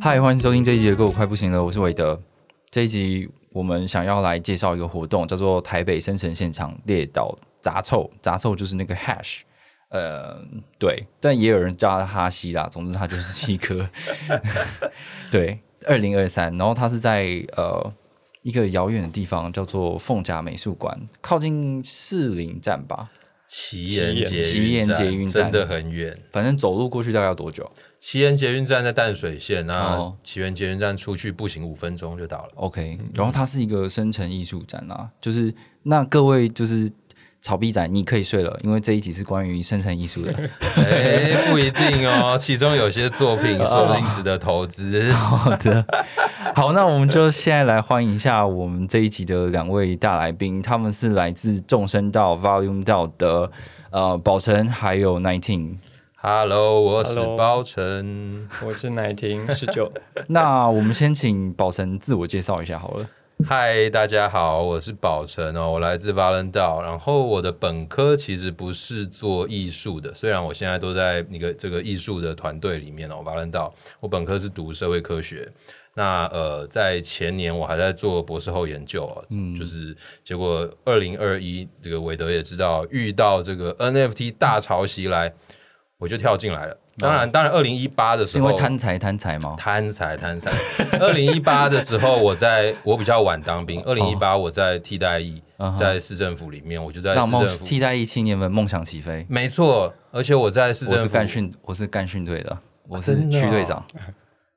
嗨，欢迎收听这一集的《我快不行了》，我是韦德。这一集我们想要来介绍一个活动，叫做台北生成现场列岛杂凑，杂凑就是那个 hash，呃，对，但也有人叫它哈希啦。总之，它就是一颗 对二零二三，然后它是在呃一个遥远的地方，叫做凤甲美术馆，靠近士林站吧。奇岩捷奇岩捷运站真的很远，反正走路过去大概要多久奇岩捷运站在淡水线，然后奇岩捷运站出去步行五分钟就到了。？OK，然后它是一个生成艺术展啊，就是那各位就是草逼仔，你可以睡了，因为这一集是关于生成艺术的。哎，不一定哦，其中有些作品 说不定值得投资。好的，好，那我们就现在来欢迎一下我们这一集的两位大来宾，他们是来自众生道 Volume 道的呃宝成还有 Nineteen。Hello，我是包成。我是奶婷十九，那我们先请宝成自我介绍一下好了。嗨，大家好，我是宝成哦，我来自巴伦道，然后我的本科其实不是做艺术的，虽然我现在都在那个这个艺术的团队里面哦，巴伦道，我本科是读社会科学。那呃，在前年我还在做博士后研究哦，嗯，就是结果二零二一这个韦德也知道，遇到这个 NFT 大潮袭来，我就跳进来了。当然，当然，二零一八的是时候，因为贪财贪财吗？贪财贪财。二零一八的时候，我在我比较晚当兵。二零一八我在替代役，在市政府里面，我就在市政府。替代役青年们梦想起飞。没错，而且我在市政府。我是干训，我是干训队的，我是区队长。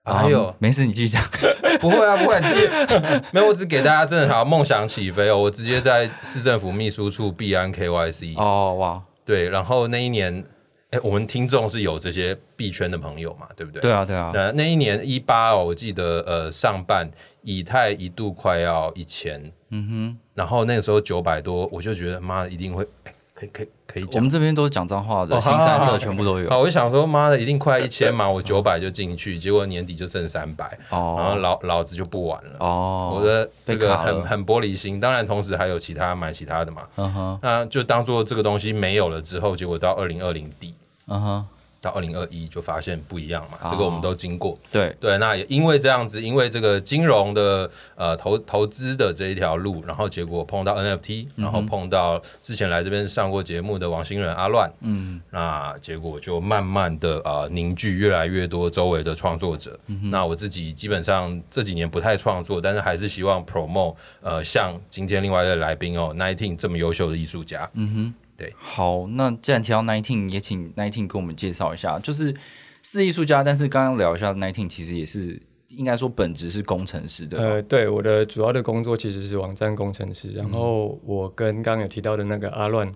哎呦啊，没事，你继续讲。不会啊，不会，你直接没有，我只给大家真的好梦想起飞哦。我直接在市政府秘书处必安 KYC，、哦哇，对，然后那一年，哎，我们听众是有这些币圈的朋友嘛，对不对？对啊对啊，那那一年一八哦，我记得呃上半以太一度快要一千，嗯哼，然后那个时候九百多，我就觉得妈的一定会，哎，可以可以可以讲。我们。这边都是讲脏话的，哦新三社好好好。全部都有。啊，我就想说妈的一定快一千嘛，我九百就进去，结果年底就剩三百，然后哦老老子就不玩了。哦，我的这个很很玻璃心，当然同时还有其他买其他的嘛，嗯哼。那就当做这个东西没有了之后，结果到二零二零底。嗯哼，到二零二一就发现不一样嘛，哦这个我们都经过。对，对，那也因为这样子，因为这个金融的呃投投资的这一条路，然后结果碰到 NFT，然后碰到之前来这边上过节目的王星仁阿乱，嗯那结果就慢慢的呃凝聚越来越多周围的创作者。那我自己基本上这几年不太创作，但是还是希望 promote 呃像今天另外一位来宾哦，Nineteen 这么优秀的艺术家。嗯哼，对，好，那既然提到 Nineteen，也请 Nineteen 给我们介绍一下，就是是艺术家，但是刚刚聊一下 Nineteen，其实也是应该说本职是工程师的。呃，对，我的主要的工作其实是网站工程师，然后我跟刚刚有提到的那个阿乱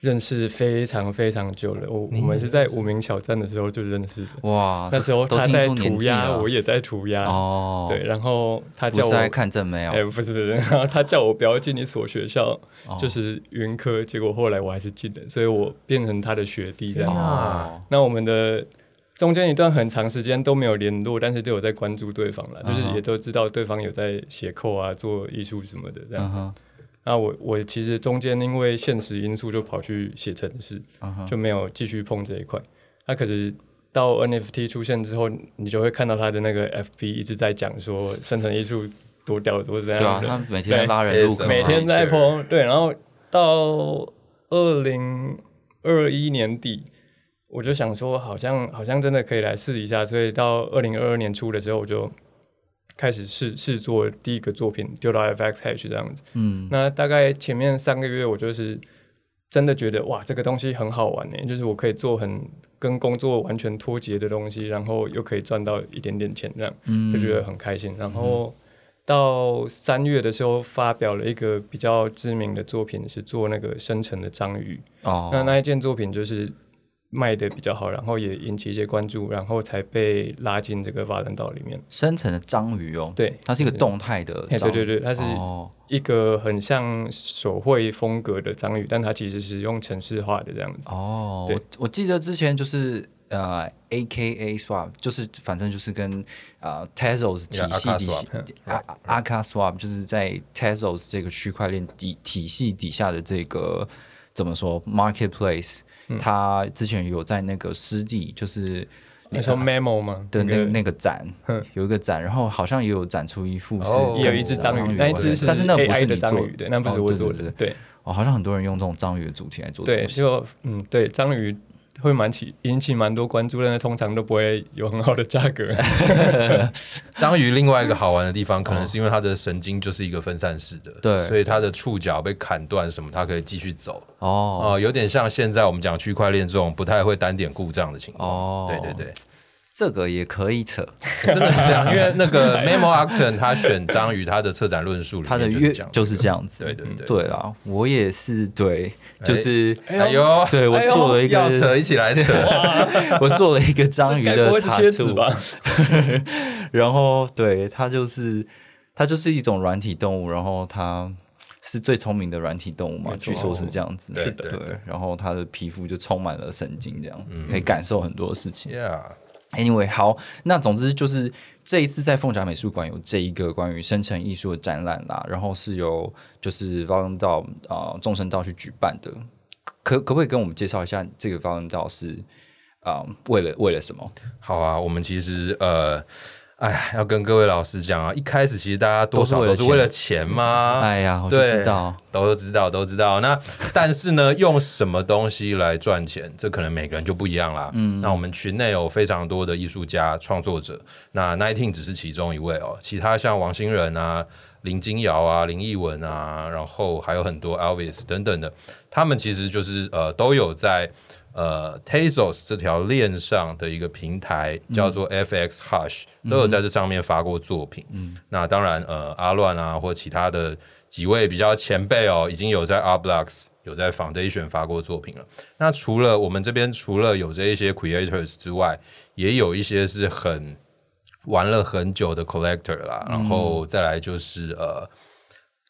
认识非常非常久了，我我们是在无名小站的时候就认识的，哇，那时候他在涂鸦，我也在涂鸦，哦，对，，然后他叫我看正妹哎、哦，不是不是，然后他叫我不要进一所学校，哦。就是云科，结果后来我还是进了，所以我变成他的学弟这样。子。哦，那我们的中间一段很长时间都没有联络，但是都有在关注对方了，就是也都知道对方有在写扣啊、做艺术什么的这样。那我我其实中间因为现实因素就跑去写程式，就没有继续碰这一块。那可是到 NFT 出现之后，你就会看到他的那个 FB 一直在讲说生成艺术多屌多怎对啊，他每天拉人入坑，每天在碰，对，然后到二零二一年底，我就想说，好像好像真的可以来试一下，所以到二零二二年初的时候，我就开始试试做第一个作品，丢到 FX Hash 这样子。嗯那大概前面三个月，我就是真的觉得哇，这个东西很好玩呢，就是我可以做很跟工作完全脱节的东西，然后又可以赚到一点点钱，这样嗯就觉得很开心。然后到三月的时候，发表了一个比较知名的作品，是做那个生成的章鱼。哦，那那一件作品就是卖的比较好，然后也引起一些关注，然后才被拉进这个法兰岛里面。生成的章鱼哦，对它是一个动态的哎，章鱼，对对对，它是哦，一个很像手绘风格的章鱼，但它其实是用程式化的这样子。哦，我我记得之前就是呃，A K A Swap，就是反正就是跟呃 Tezos 体系 Aka 底下阿 Aka Swap 就是在 Tezos 这个区块链底体系底下的这个怎么说 Marketplace，、它嗯之前有在那个湿地就是。你说 Memo 吗？的那个那个展嗯有一个展，然后好像也有展出一副是有一只章鱼，那一只是但是那不 AI 是你做的。章鱼，对，那不是哦我做的，对哦，好像很多人用这种章鱼的主题来做对，就嗯，对，章鱼会蛮起引起蛮多关注，但是通常都不会有很好的价格。章鱼另外一个好玩的地方，可能是因为它的神经就是一个分散式的，对所以它的触角被砍断什么，它可以继续走。哦哦、有点像现在我们讲区块链这种不太会单点故障的情况。哦对对对，这个也可以扯，真的是这样。因为那个 Memo Acton 他选章鱼，他的策展论述里它的面这样月就是这样子。对对对对啊，我也是对，就是哎呦，对我做了一个要扯一起来 扯。我做了一个章鱼的该不会是贴纸 tattoo 吧？然后对它就是它就是一种软体动物，然后它是最聪明的软体动物嘛，据说是这样子。对对对对然后它的皮肤就充满了神经，这样、可以感受很多事情。Yeah，Anyway，好，那总之就是这一次在凤甲美术馆有这一个关于生成艺术的展览啦，然后是由就是 v a l e n 道啊众生道去举办的，可可不可以跟我们介绍一下这个 v a l e n 道是啊、为了为了什么？好啊，我们其实呃。哎，要跟各位老师讲啊，一开始其实大家多少都是为了钱吗？哎呀，我就对知道，都知道，都知道。那 但是呢，用什么东西来赚钱，这可能每个人就不一样啦。嗯，那我们群内有非常多的艺术家、创作者，那 Nineteen 只是其中一位哦，其他像王欣仁啊、林金瑶啊、林奕文啊，然后还有很多 Elvis 等等的，他们其实就是呃都有在。呃，Tezos 这条链上的一个平台叫做 FX Hush，、都有在这上面发过作品。嗯，那当然，呃，阿乱啊，或其他的几位比较前辈哦，已经有在 Art Blocks 有在 Foundation 发过作品了。那除了我们这边除了有这一些 Creators 之外，也有一些是很玩了很久的 Collector 啦，然后再来就是呃，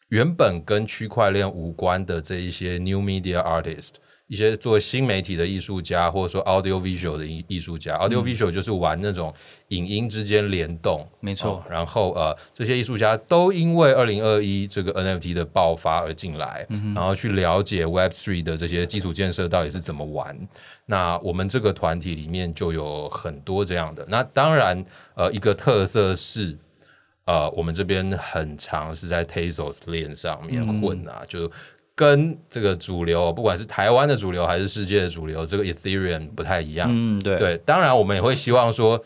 原本跟区块链无关的这一些 New Media Artist。一些做新媒体的艺术家，或者说 audio visual 的艺艺术家、a u d i o visual 就是玩那种影音之间联动，没错哦然后呃，这些艺术家都因为二零二一这个 NFT 的爆发而进来，然后去了解 Web Three 的这些基础建设到底是怎么玩。那我们这个团体里面就有很多这样的。那当然，呃，一个特色是。呃，我们这边很常是在 Tezos 链上面混啊，就跟这个主流，不管是台湾的主流还是世界的主流，这个 Ethereum 不太一样。嗯，对，对，当然我们也会希望说，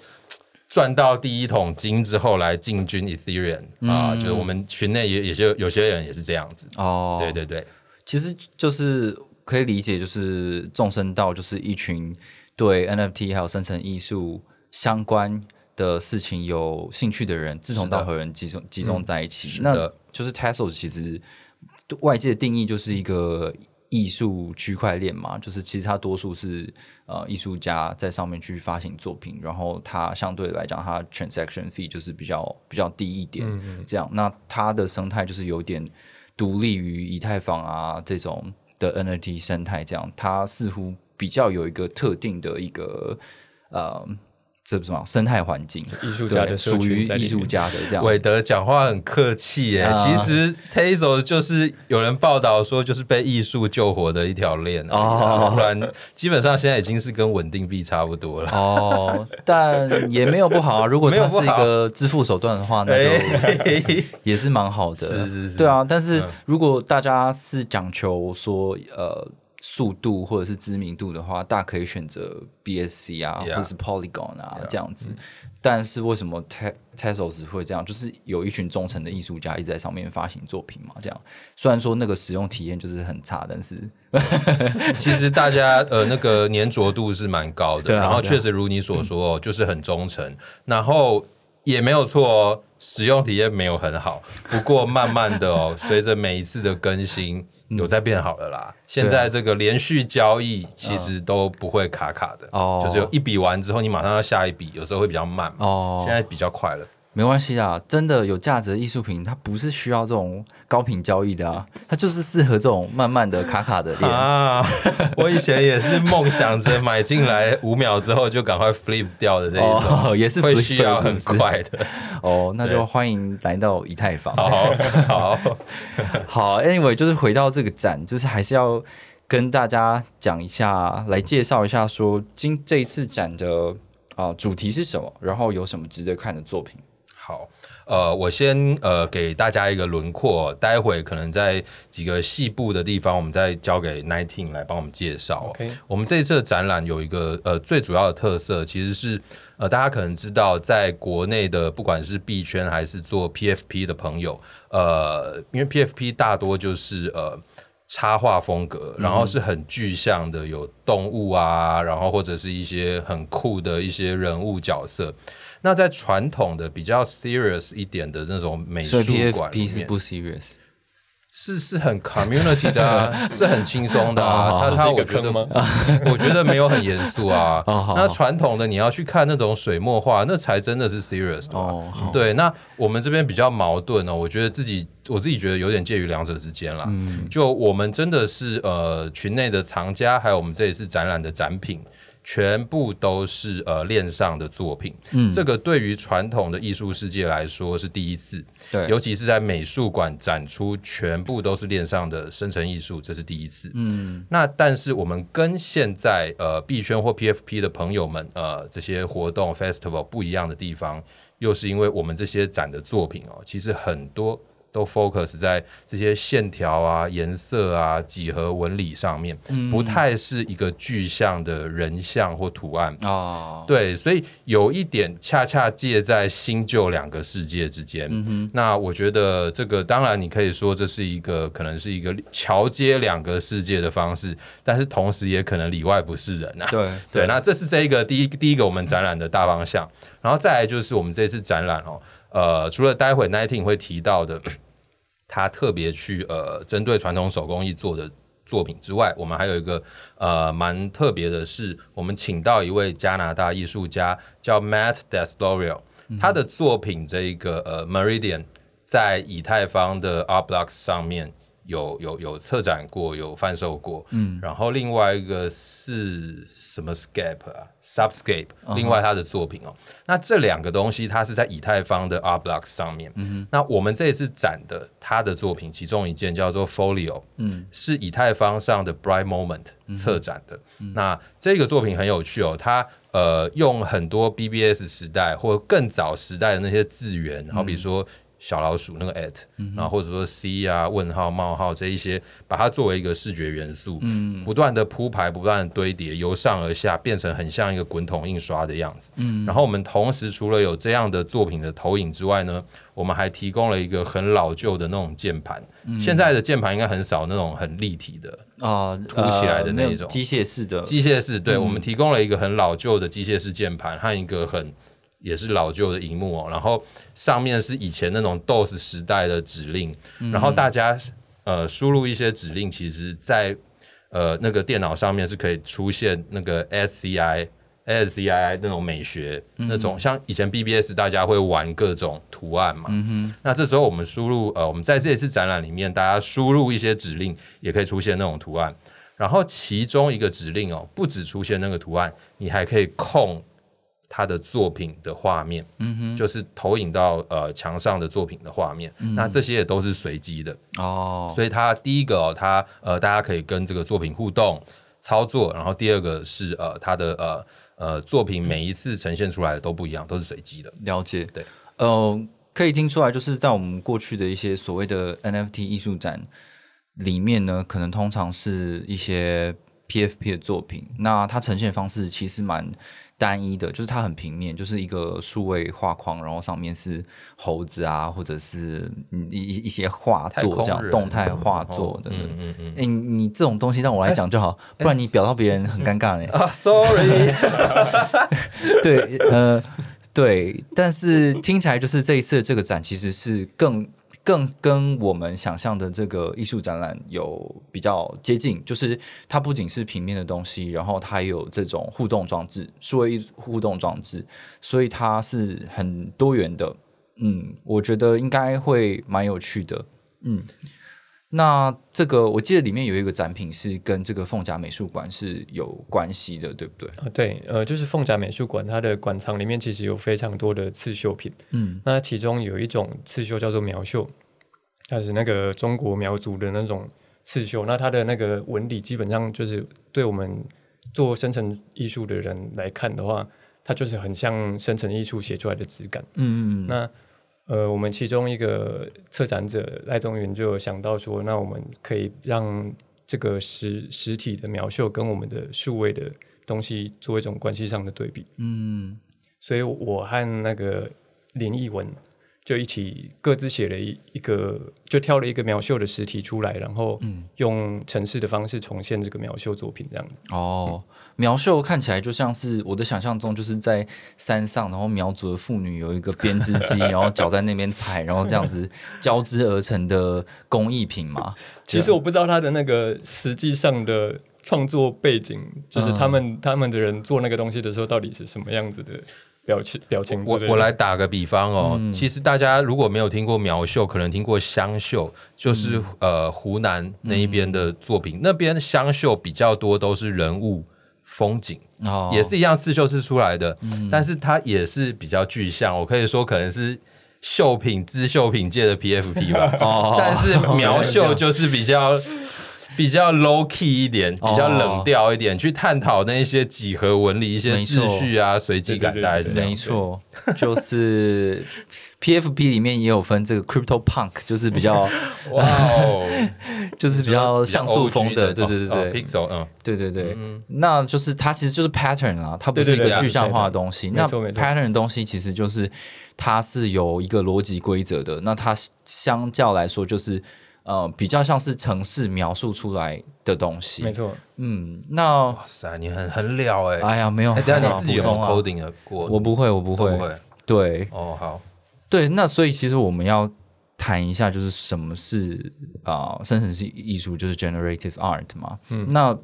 赚到第一桶金之后来进军 Ethereum 啊、就是我们群内也有些有些人也是这样子。哦，对对对，其实就是可以理解，就是众生道就是一群对 NFT 还有生成艺术相关的事情有兴趣的人，志同道合人集中集中在一起。那就是 Tesla 其实对外界的定义就是一个艺术区块链嘛，就是其实它多数是呃艺术家在上面去发行作品，然后它相对来讲它 transaction fee 就是比较比较低一点，这样。那它的生态就是有点独立于以太坊啊这种的 NFT 生态，这样它似乎比较有一个特定的一个呃。这什么生态环境？艺术家的属于艺术家的这样，韦德讲话很客气耶。啊其实 Tezos 就是有人报道说，就是被艺术救活的一条链啊哦不然基本上现在已经是跟稳定币差不多了。哦，但也没有不好啊。如果它是一个支付手段的话，那就哎 也是蛮好的。是是是对啊。但是嗯如果大家是讲求说呃速度或者是知名度的话，大可以选择 BSC 啊或者是 Polygon 啊这样子。但是为什么 Te Tezos 会这样？就是有一群忠诚的艺术家一直在上面发行作品嘛。这样虽然说那个使用体验就是很差，但是 其实大家呃那个粘着度是蛮高的，然后确实如你所说哦，就是很忠诚，然后也没有错哦，使用体验没有很好，不过慢慢的哦，随着每一次的更新，有在变好了啦。现在这个连续交易其实都不会卡卡的，哦就是有一笔完之后，你马上要下一笔，有时候会比较慢嘛。哦现在比较快了。没关系啊，真的有价值的艺术品，它不是需要这种高频交易的啊，它就是适合这种慢慢的卡卡的练。啊，我以前也是梦想着买进来五秒之后就赶快 flip 掉的这一种，哦 也是会需要很快的。哦，那就对欢迎来到以太坊。好好，好，anyway，就是回到这个展，就是还是要跟大家讲一下，来介绍一下说今这一次展的啊、主题是什么，然后有什么值得看的作品。好，呃，我先呃给大家一个轮廓，待会可能在几个细部的地方，我们再交给 Nineteen 来帮我们介绍。OK 我们这一次的展览有一个呃最主要的特色，其实是呃大家可能知道，在国内的不管是币圈还是做 PFP 的朋友，呃，因为 PFP 大多就是呃。插画风格，然后是很具象的，有动物啊，然后或者是一些很酷的一些人物角色。那在传统的比较 serious 一点的那种美术馆里 PFP 是面，不 serious 是是很 community 的啊，是很轻松的啊。他他我觉得吗 我觉得没有很严肃啊。那传统的你要去看那种水墨画，那才真的是 serious 的啊。哦，对，那我们这边比较矛盾哦，我觉得自己我自己觉得有点介于两者之间啦。嗯就我们真的是呃群内的藏家，还有我们这一次展览的展品。全部都是呃链上的作品，嗯。这个对于传统的艺术世界来说是第一次，对，尤其是在美术馆展出全部都是链上的生成艺术，这是第一次。嗯。那但是我们跟现在呃币圈或 PFP 的朋友们呃这些活动 festival 不一样的地方，又是因为我们这些展的作品哦，其实很多都 focus 在这些线条啊、颜色啊、几何纹理上面，不太是一个具象的人像或图案。哦，对，所以有一点恰恰介在新旧两个世界之间。那我觉得这个当然你可以说这是一个可能是一个桥接两个世界的方式，但是同时也可能里外不是人啊。对对，那这是这一个第一第一个我们展览的大方向，然后再来就是我们这次展览哦，呃，除了待会 Nineteen 会提到的，他特别去呃针对传统手工艺做的作品之外，我们还有一个呃蛮特别的是，我们请到一位加拿大艺术家叫 Matt Destorio，、他的作品这一个呃 Meridian 在以太坊的 Art Blocks 上面。有有有策展过，有贩售过，嗯，然后另外一个是什么 Scape 啊，Subscape，、另外他的作品哦，那这两个东西它是在以太坊的 Art Blocks 上面，嗯那我们这一次展的他的作品，其中一件叫做 Folio，嗯，是以太坊上的 Bright Moment 策展的，那这个作品很有趣哦，它呃用很多 BBS 时代或更早时代的那些字源，好比说。小老鼠那个 at，、然后或者说 c 啊、问号、冒号这一些，把它作为一个视觉元素，嗯，不断的铺排、不断的堆叠，由上而下变成很像一个滚筒印刷的样子。嗯，然后我们同时除了有这样的作品的投影之外呢，我们还提供了一个很老旧的那种键盘。现在的键盘应该很少那种很立体的啊，凸起来的那种。机械式的，机械式，对、我们提供了一个很老旧的机械式键盘和一个很也是老旧的荧幕哦，然后上面是以前那种 DOS 时代的指令，然后大家呃输入一些指令，其实在呃那个电脑上面是可以出现那个 SCI。SCI 那种美学，那种像以前 BBS 大家会玩各种图案嘛，那这时候我们输入呃，我们在这一次展览里面，大家输入一些指令，也可以出现那种图案。然后其中一个指令哦，不止出现那个图案，你还可以控他的作品的画面，嗯哼，就是投影到呃墙上的作品的画面。那这些也都是随机的，哦，所以它第一个哦，它呃大家可以跟这个作品互动操作，然后第二个是呃它的呃呃作品每一次呈现出来的都不一样，都是随机的。了解，对，呃，可以听出来，就是在我们过去的一些所谓的 NFT 艺术展里面呢，可能通常是一些 PFP 的作品，那它呈现方式其实蛮单一的，就是它很平面，就是一个数位画框，然后上面是猴子啊，或者是嗯一一一些画作这样动态画作的。嗯嗯嗯。哎、你这种东西让我来讲就好，不然你表到别人很尴尬呢。啊，sorry，对，呃，对，但是听起来就是这一次的这个展其实是更更跟我们想象的这个艺术展览有比较接近，就是它不仅是平面的东西，然后它有这种互动装置，作为互动装置，所以它是很多元的。嗯，我觉得应该会蛮有趣的。嗯，那这个我记得里面有一个展品是跟这个凤甲美术馆是有关系的，对不对？啊，对，呃，就是凤甲美术馆，它的馆藏里面其实有非常多的刺绣品。嗯，那其中有一种刺绣叫做苗绣，它是那个中国苗族的那种刺绣。那它的那个纹理基本上就是对我们做生成艺术的人来看的话，它就是很像生成艺术写出来的质感。嗯嗯那呃，我们其中一个策展者赖宗元就有想到说，那我们可以让这个实实体的描绣跟我们的数位的东西做一种关系上的对比。嗯所以我和那个林奕文就一起各自写了一一个，就挑了一个苗绣的实体出来，然后用城市的方式重现这个苗绣作品，这样。哦，苗绣看起来就像是我的想象中，就是在山上，然后苗族的妇女有一个编织机，然后脚在那边踩，然后这样子交织而成的工艺品嘛。其实我不知道他的那个实际上的创作背景，就是他们、他们的人做那个东西的时候，到底是什么样子的表情表情我我来打个比方哦，嗯。其实大家如果没有听过苗绣，可能听过湘绣，就是、嗯。呃湖南那一边的作品，那边湘绣比较多都是人物风景，哦，也是一样刺绣是出来的，但是它也是比较具象，我可以说可能是。绣品织绣品界的 PFP 吧，哦。但是 苗绣就是比较比较 low key 一点，比较冷调一点，去探讨那一些几何纹理、一些秩序啊、随机感，大概是这样。没错，就是 PFP 里面也有分这个 Crypto Punk，就是比较 哇哦，就是比较像素风的，对对对哦对，，Pixel，嗯，对对对，那就是它其实就是 pattern 啊，它不是一个具象化的东西。那 pattern 的东西其实就是它是有一个逻辑规则的，那它相较来说就是呃比较像是城市描述出来的东西。没，错，嗯，那哇塞，你很很了哎。哎呀没有，哎，等下还好你自己有 coding 的过？我不会，我不会，都不会。对哦，好，对，那所以其实我们要谈一下，就是什么是啊、生成式艺术，就是 generative art 嘛。嗯，那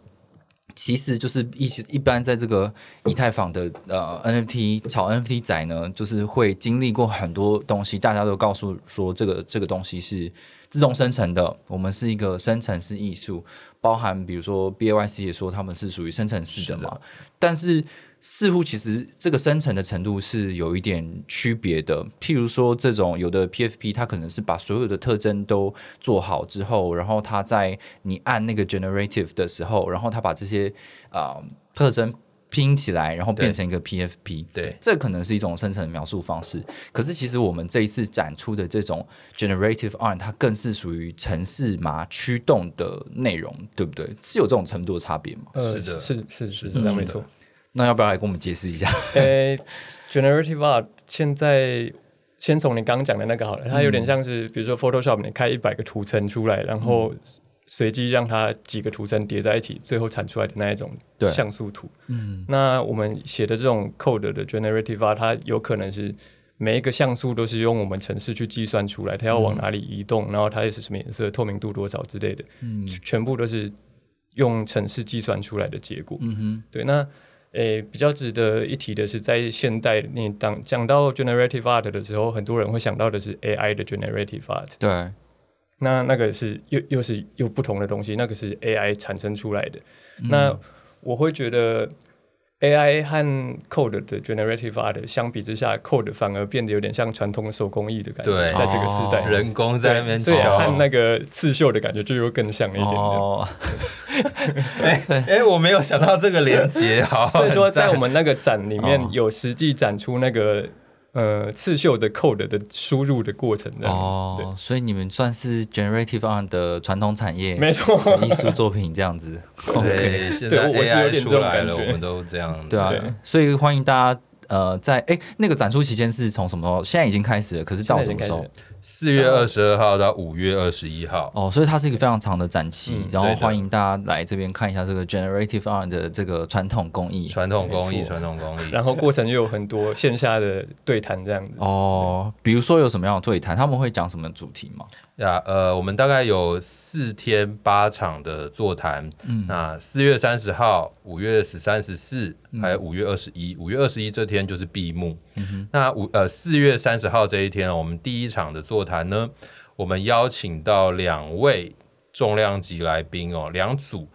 其实就是一一般在这个以太坊的呃 NFT 炒 NFT 仔呢，就是会经历过很多东西，大家都告诉说这个这个东西是自动生成的，我们是一个生成式艺术，包含比如说 BAYC 也说他们是属于生成式的嘛，但是似乎其实这个深层的程度是有一点区别的。譬如说，这种有的 PFP 它可能是把所有的特征都做好之后，然后它在你按那个 generative 的时候，然后它把这些啊、呃特征拼起来，然后变成一个 PFP。对，这可能是一种生成描述方式，可是其实我们这一次展出的这种 generative art，它更是属于城市码驱动的内容，对不对？是有这种程度的差别吗？呃，是的是是是这样没错。那要不要来跟我们解释一下？呃，generative art 现在先从你刚刚讲的那个好了，它有点像是，比如说 Photoshop，你开一百个图层出来，然后随机让它几个图层叠在一起，最后产出来的那一种像素图。嗯，那我们写的这种 code 的 generative art，它有可能是每一个像素都是用我们程式去计算出来，它要往哪里移动，然后它也是什么颜色、透明度多少之类的，嗯。全部都是用程式计算出来的结果。嗯哼，对，那诶比较值得一提的是，在现代你当讲到 generative art 的时候，很多人会想到的是 AI 的 generative art。对，那那个是又又是又不同的东西，那个是 AI 产生出来的。那我会觉得 AI 和 code 的 generative art 相比之下，code 反而变得有点像传统手工艺的感觉，对。在这个时代，哦。人工在那边所以敲。和那个刺绣的感觉就又更像一点点。哦，哎，我没有想到这个连接，好，所以说，在我们那个展里面哦。有实际展出那个呃刺绣的 code 的输入的过程，这样子。哦，所以你们算是 generative art 的传统产业，没错。艺术作品这样子。OK，对，现在对我我是有 AI 点这出来了，种感觉我们都这样，对啊对，所以欢迎大家呃，在哎那个展出期间是从什么时候？现在已经开始了，可是到什么时候？四月二十二号到五月二十一号。哦，所以它是一个非常长的展期，嗯然后欢迎大家来这边看一下这个 Generative Art 的这个传统工艺。传统工艺，传统工艺。然后过程又有很多线下的对谈这样子。哦，比如说有什么样的对谈，他们会讲什么主题吗？呀，呃，我们大概有四天八场的座谈。嗯，那四月三十号、五月十三、十四，还有五月二十一。五月二十一这天就是闭幕。那五呃四月三十号这一天，我们第一场的座谈呢，我们邀请到两位重量级来宾哦，两组。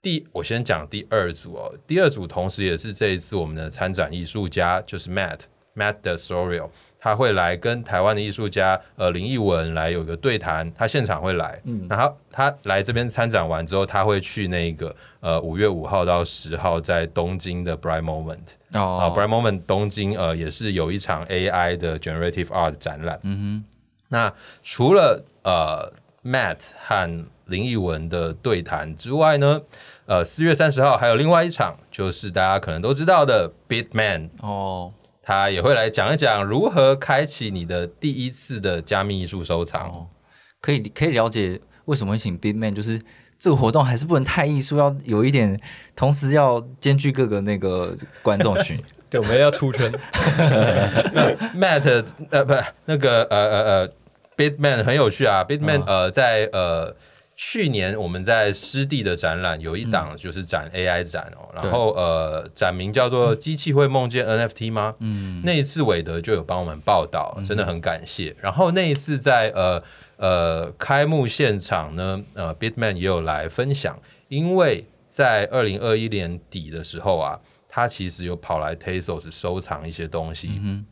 第我先讲第二组哦，第二组同时也是这一次我们的参展艺术家，就是 Matt Matt de Sorio，他会来跟台湾的艺术家呃林奕文来有一个对谈，他现场会来，嗯，然后他来这边参展完之后，他会去那个呃五月五号到十号在东京的 Bright Moment 啊、哦 Bright Moment 东京呃也是有一场 AI 的 Generative Art 展览，嗯哼，那除了呃 Matt 和林奕文的对谈之外呢，呃四月三十号还有另外一场，就是大家可能都知道的 Bitman 哦，他也会来讲一讲如何开启你的第一次的加密艺术收藏。哦可以可以了解为什么会请 Big Man，就是这个活动还是不能太艺术，要有一点，同时要兼具各个那个观众群。对，我们要出圈。Matt 呃不那个呃呃呃，Big Man 很有趣啊，Big Man、呃在呃。去年我们在湿地的展览有一档就是展 AI 展哦，然后呃展名叫做“机器会梦见 NFT 吗？”嗯，那一次韦德就有帮我们报道，真的很感谢。然后那一次在呃呃开幕现场呢，呃 Bitman 也有来分享，因为在二零二一年底的时候啊，他其实有跑来 Tezos 收藏一些东西，嗯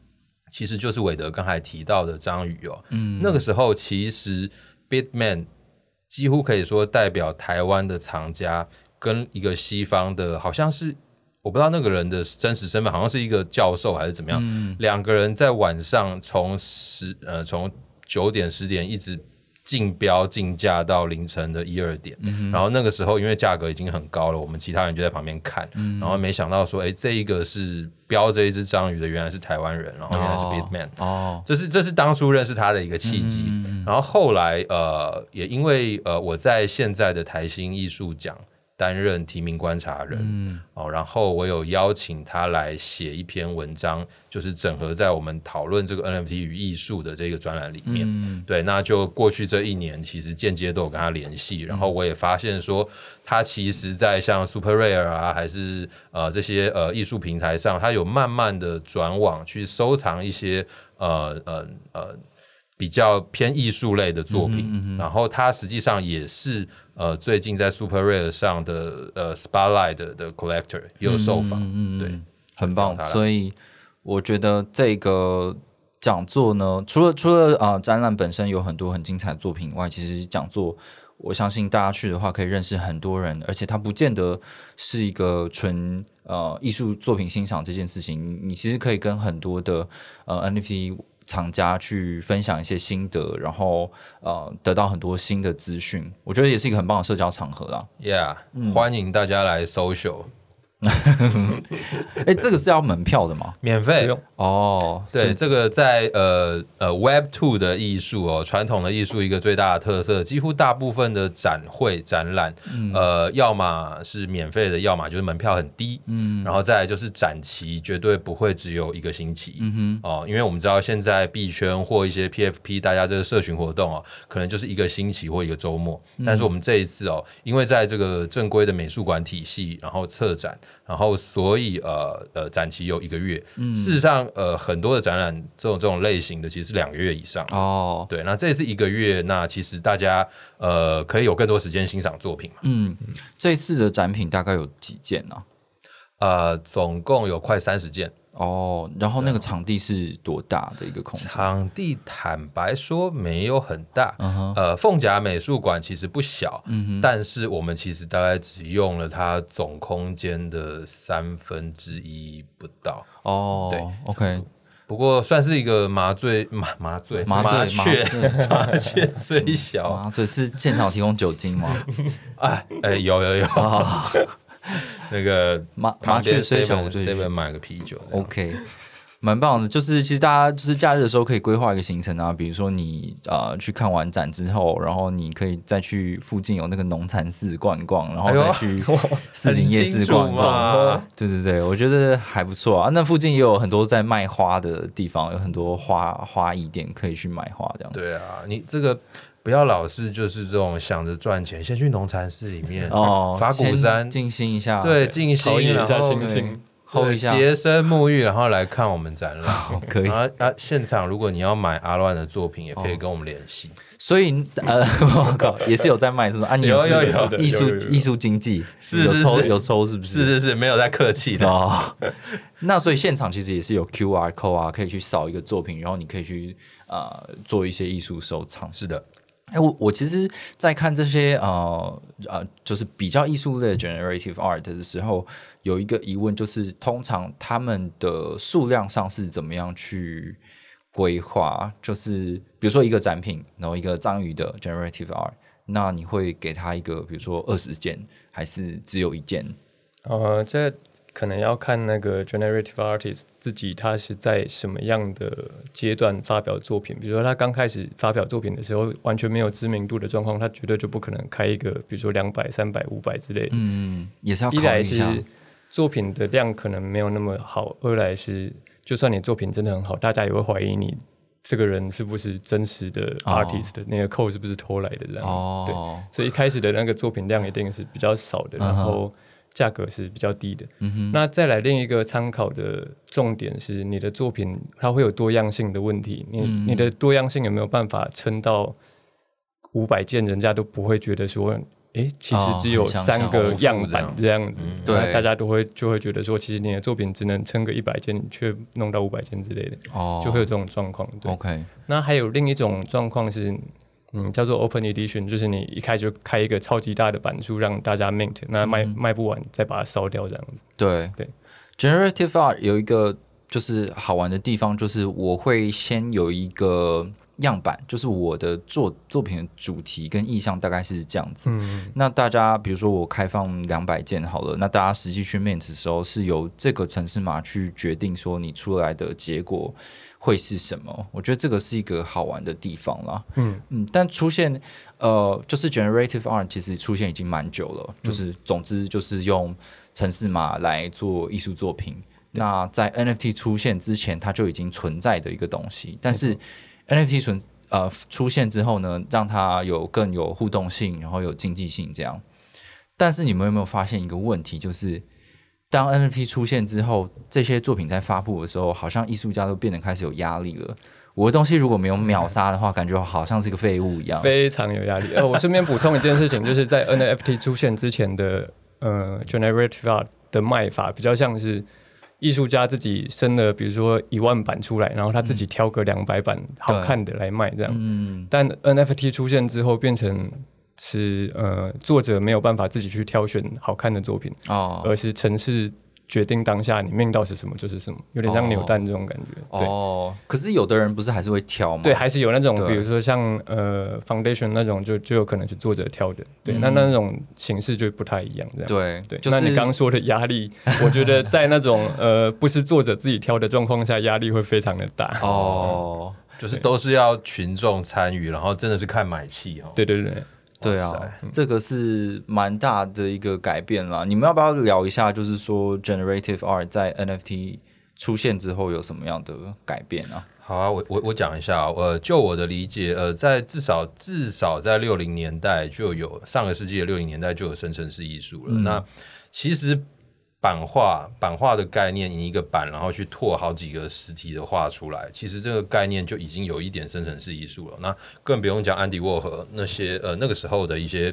其实就是韦德刚才提到的章鱼哦，嗯，那个时候其实 Bitman 几乎可以说代表台湾的藏家跟一个西方的，好像是我不知道那个人的真实身份，好像是一个教授还是怎么样，两个人在晚上从十呃从九点十点一直。竞标竞价到凌晨的一二点，然后那个时候因为价格已经很高了，我们其他人就在旁边看，然后没想到说，哎，这一个是标这一只章鱼的，原来是台湾人，然后原来是 Bitman，、哦，这是这是当初认识他的一个契机。然后后来呃，也因为呃我在现在的台新艺术奖担任提名观察人，嗯。哦，然后我有邀请他来写一篇文章，就是整合在我们讨论这个 NFT 与艺术的这个专栏里面。对，那就过去这一年，其实间接都有跟他联系，然后我也发现说，他其实，在像 Super Rare 啊，还是呃这些呃艺术平台上，他有慢慢的转网去收藏一些呃呃呃比较偏艺术类的作品，然后它实际上也是呃最近在 Super Rare 上的呃 Spotlight 的的 Collector 也有受访，对，很棒所以我觉得这个讲座呢，除了除了啊、呃展览本身有很多很精彩的作品以外，其实讲座。我相信大家去的话，可以认识很多人，而且它不见得是一个纯呃艺术作品欣赏这件事情。你你其实可以跟很多的呃 NFT 厂家去分享一些心得，然后呃得到很多新的资讯。我觉得也是一个很棒的社交场合啦。Yeah，、欢迎大家来 social，哎，这个是要门票的吗？免费。哦，对，这个在呃呃 Web Two 的艺术哦，传统的艺术一个最大的特色，几乎大部分的展会展览，呃，要么是免费的，要么就是门票很低，嗯，然后再来就是展期绝对不会只有一个星期，嗯哼，哦，因为我们知道现在币圈或一些 PFP 大家这个社群活动哦，可能就是一个星期或一个周末，但是我们这一次哦，因为在这个正规的美术馆体系，然后策展，然后所以呃呃展期有一个月，事实上呃很多的展览这种这种类型的其实是两个月以上。哦，对，那这次一个月，那其实大家呃可以有更多时间欣赏作品。嘛。嗯，这次的展品大概有几件呢、呃，总共有快三十件，哦，然后那个场地是多大的一个空间？场地坦白说没有很大，嗯哼，呃，凤甲美术馆其实不小，但是我们其实大概只用了它总空间的三分之一不到，哦，对，OK，不过算是一个麻醉麻麻醉麻醉雀麻醉 麻雀虽小，麻醉是现场提供酒精吗？哎哎有有有，啊，那个麻麻雀虽小买个啤酒，OK，蛮棒的，就是其实大家就是假日的时候可以规划一个行程啊，比如说你呃去看完展之后，然后你可以再去附近有那个农禅寺逛一逛，然后再去 四林夜市逛一逛。嘛对对对，我觉得还不错啊。那附近也有很多在卖花的地方，有很多花花艺店可以去买花这样。对啊，你这个不要老是就是这种想着赚钱，先去农禅寺里面哦，法鼓山先静心一下，对静心，一下然后心性。hold 一下，洁身沐浴，然后来看我们展览。可以然。后啊，现场如果你要买阿乱的作品，也可以哦跟我们联系。所以呃，我靠，也是有在卖，是不是？啊，你是有有有的艺术艺术经济有抽有抽是不是是是是，没有在客气的。哦，那所以现场其实也是有 QR code 啊，可以去扫一个作品，然后你可以去呃做一些艺术收藏。是的，哎，我我其实，在看这些呃呃，就是比较艺术类的 generative art 的时候，有一个疑问，就是通常他们的数量上是怎么样去规划？就是比如说一个展品，然后一个章鱼的 generative art，那你会给他一个，比如说二十件，还是只有一件？呃，这可能要看那个 generative artist 自己他是在什么样的阶段发表作品。比如说他刚开始发表作品的时候，完全没有知名度的状况，他绝对就不可能开一个，比如说两百、三百、五百之类的。嗯，也是要一来考虑一下。是作品的量可能没有那么好，二来是就算你作品真的很好，大家也会怀疑你这个人是不是真实的哦 artist，、那个 code 是不是偷来的这样子。对，哦，所以一开始的那个作品量一定是比较少的，然后价格是比较低的。嗯哼，那再来另一个参考的重点是，你的作品它会有多样性的问题，你、嗯。你的多样性有没有办法撑到五百件，人家都不会觉得说，哎，其实哦只有三个样。板这这样子，嗯。对。那大家都会就会觉得说，其实你的作品只能撑个一百件，你却弄到五百件之类的，哦，就会有这种状况。对，OK，那还有另一种状况是，嗯，叫做 open edition，就是你一开就开一个超级大的版数让大家 mint，那卖、嗯卖不完再把它烧掉这样子。对对，generative art 有一个就是好玩的地方，就是我会先有一个样板，就是我的作作品的主题跟意向大概是这样子。嗯，那大家比如说我开放两百件好了，那大家实际去 mint 的时候，是由这个城市码去决定说你出来的结果会是什么。我觉得这个是一个好玩的地方啦。嗯嗯，但出现呃，就是 generative art 其实出现已经蛮久了，就是总之就是用城市码来做艺术作品。那在 NFT 出现之前，它就已经存在的一个东西，但是 NFT 存呃出现之后呢，让它有更有互动性，然后有经济性这样。但是你们有没有发现一个问题，就是当 NFT 出现之后，这些作品在发布的时候，好像艺术家都变得开始有压力了。我的东西如果没有秒杀的话，感觉好像是个废物一样。非常有压力。呃，我顺便补充一件事情，就是在 NFT 出现之前的呃 generative art 的卖法，比较像是艺术家自己生了，比如说一万版出来，然后他自己挑个两百版好看的来卖这样。嗯，但 NFT 出现之后，变成是呃作者没有办法自己去挑选好看的作品，哦而是城市决定当下你命到是什么就是什么，有点像扭蛋这种感觉。对。哦，可是有的人不是还是会挑吗？对，还是有那种，比如说像呃 foundation 那种就，就有可能是作者挑的，对，嗯那那种形式就不太一样，这样。对对，就是那你刚刚说的压力，我觉得在那种呃不是作者自己挑的状况下，压力会非常的大。哦，就是都是要群众参与，然后真的是看买气哦。对对对，对啊这个是蛮大的一个改变啦。你们要不要聊一下，就是说 generative art 在 NFT 出现之后有什么样的改变啊？好啊，我我我讲一下啊，呃，就我的理解，呃，在至少至少在六零年代就有上个世纪的六零年代就有生成式艺术了。嗯那其实版画版画的概念，以一个版然后去拓好几个实体的画出来，其实这个概念就已经有一点生成式艺术了。那更不用讲安迪沃荷那些呃那个时候的一些。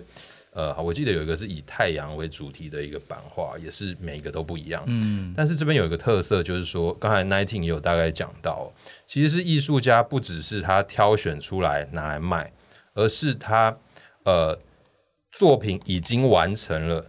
呃，我记得有一个是以太阳为主题的一个版画，也是每一个都不一样。嗯，但是这边有一个特色，就是说，刚才 Nineteen 也有大概讲到，其实是艺术家不只是他挑选出来拿来卖，而是他呃作品已经完成了，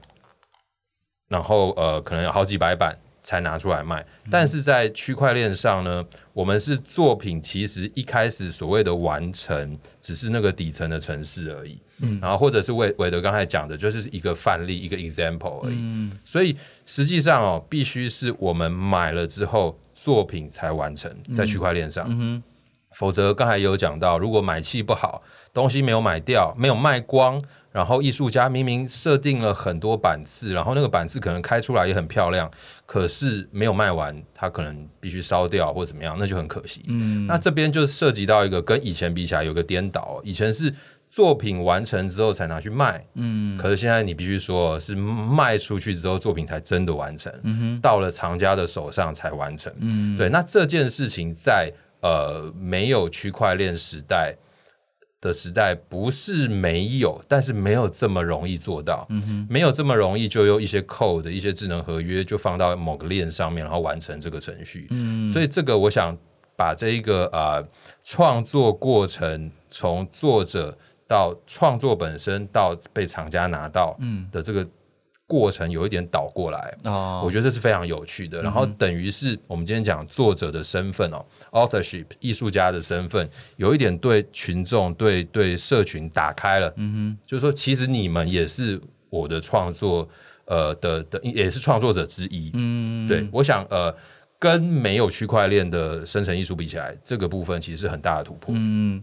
然后呃可能有好几百版才拿出来卖。但是在区块链上呢，我们是作品其实一开始所谓的完成，只是那个底层的城市而已。嗯，然后或者是韦韦德刚才讲的，就是一个范例，一个 example 而已。嗯，所以实际上哦，必须是我们买了之后，作品才完成在区块链上。嗯否则刚才有讲到，如果买气不好，东西没有买掉，没有卖光。然后艺术家明明设定了很多版次，然后那个版次可能开出来也很漂亮，可是没有卖完，他可能必须烧掉或者怎么样，那就很可惜。嗯，那这边就涉及到一个跟以前比起来有个颠倒，以前是作品完成之后才拿去卖，嗯，可是现在你必须说是卖出去之后作品才真的完成，嗯哼，到了藏家的手上才完成，嗯，对，那这件事情在呃没有区块链时代。的时代不是没有，但是没有这么容易做到。嗯哼，没有这么容易就用一些 code 一些智能合约就放到某个链上面，然后完成这个程序。嗯，所以这个我想把这一个啊创作过程从作者到创作本身到被厂家拿到嗯的这个。过程有一点倒过来哦，我觉得这是非常有趣的。然后等于是我们今天讲作者的身份哦，authorship 艺术家的身份，有一点对群众、对对社群打开了。嗯哼，就是说，其实你们也是我的创作，呃的的也是创作者之一。嗯，对，我想呃，跟没有区块链的生成艺术比起来，这个部分其实是很大的突破。嗯，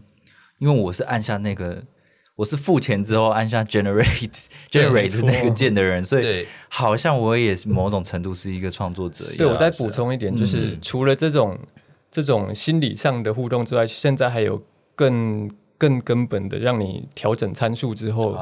因为我是按下那个。我是付钱之后按下 generate generate 那个键的人，所以好像我也是某种程度是一个创作者。对，我再补充一点，就是除了这种这种心理上的互动之外，现在还有更更根本的，让你调整参数之后，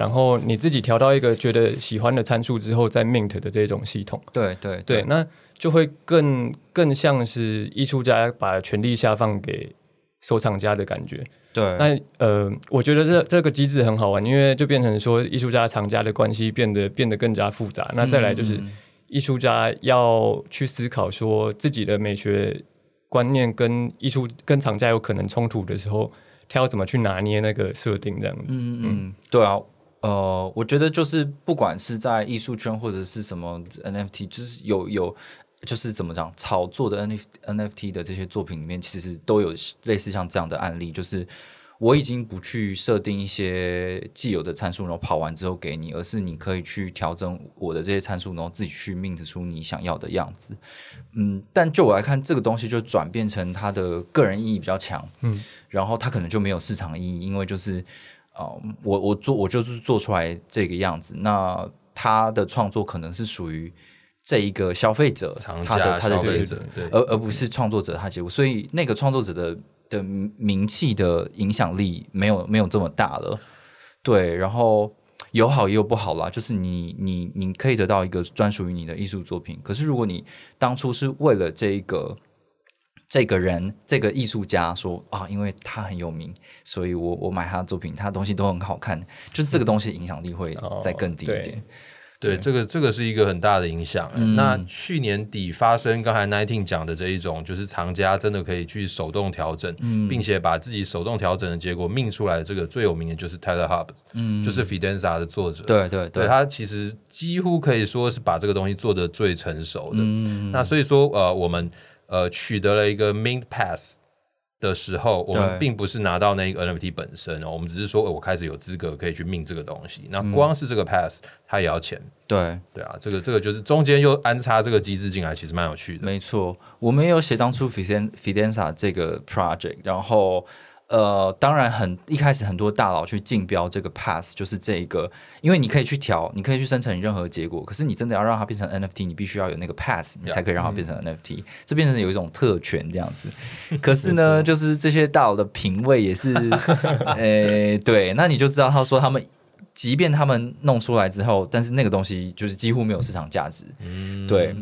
然后你自己调到一个觉得喜欢的参数之后再 mint 的这种系统。对对对，那就会更更像是艺术家把权力下放给收藏家的感觉。对，那呃，我觉得这这个机制很好玩，因为就变成说艺术家藏家的关系变得变得更加复杂。那再来就是艺术家要去思考说自己的美学观念跟艺术跟藏家有可能冲突的时候，他要怎么去拿捏那个设定这样子？嗯嗯，对啊，呃，我觉得就是不管是在艺术圈或者是什么 NFT，就是有有。就是怎么讲，炒作的 N NFT 的这些作品里面，其实都有类似像这样的案例。就是我已经不去设定一些既有的参数，然后跑完之后给你，而是你可以去调整我的这些参数，然后自己去 mint 出你想要的样子。嗯，但就我来看，这个东西就转变成它的个人意义比较强。嗯，然后它可能就没有市场意义，因为就是哦，我我做我就是做出来这个样子，那他的创作可能是属于。这一个消费者，他的他的结果，而而不是创作者他结果，所以那个创作者的的名气的影响力没有没有这么大了，对，然后有好也有不好啦，就是你你你可以得到一个专属于你的艺术作品，可是如果你当初是为了这一个这个人这个艺术家说啊，因为他很有名，所以我我买他的作品，他的东西都很好看，就是这个东西影响力会再更低一点。对，这个这个是一个很大的影响。那去年底发生刚才 Nineteen 讲的这一种，就是藏家真的可以去手动调整，并且把自己手动调整的结果命出来。这个最有名的就是 Tyler Hub，嗯，就是 Fidenza 的作者。对对对，他其实几乎可以说是把这个东西做的最成熟的。那所以说，呃，我们呃取得了一个 Mint Pass。的时候，我们并不是拿到那个 NFT 本身哦，我们只是说，我开始有资格可以去命这个东西。那光是这个 pass，它也要钱。对对啊，这个这个就是中间又安插这个机制进来，其实蛮有趣的。没错，我们有写当初 Fidenza 这个 project，然后。呃，当然很一开始很多大佬去竞标这个 pass，就是这一个，因为你可以去调，你可以去生成任何结果，可是你真的要让它变成 NFT，你必须要有那个 pass，你才可以让它变成 NFT，这变成有一种特权这样子。可是呢，就是这些大佬的品味也是，呃，对，那你就知道他说他们，即便他们弄出来之后，但是那个东西就是几乎没有市场价值，对。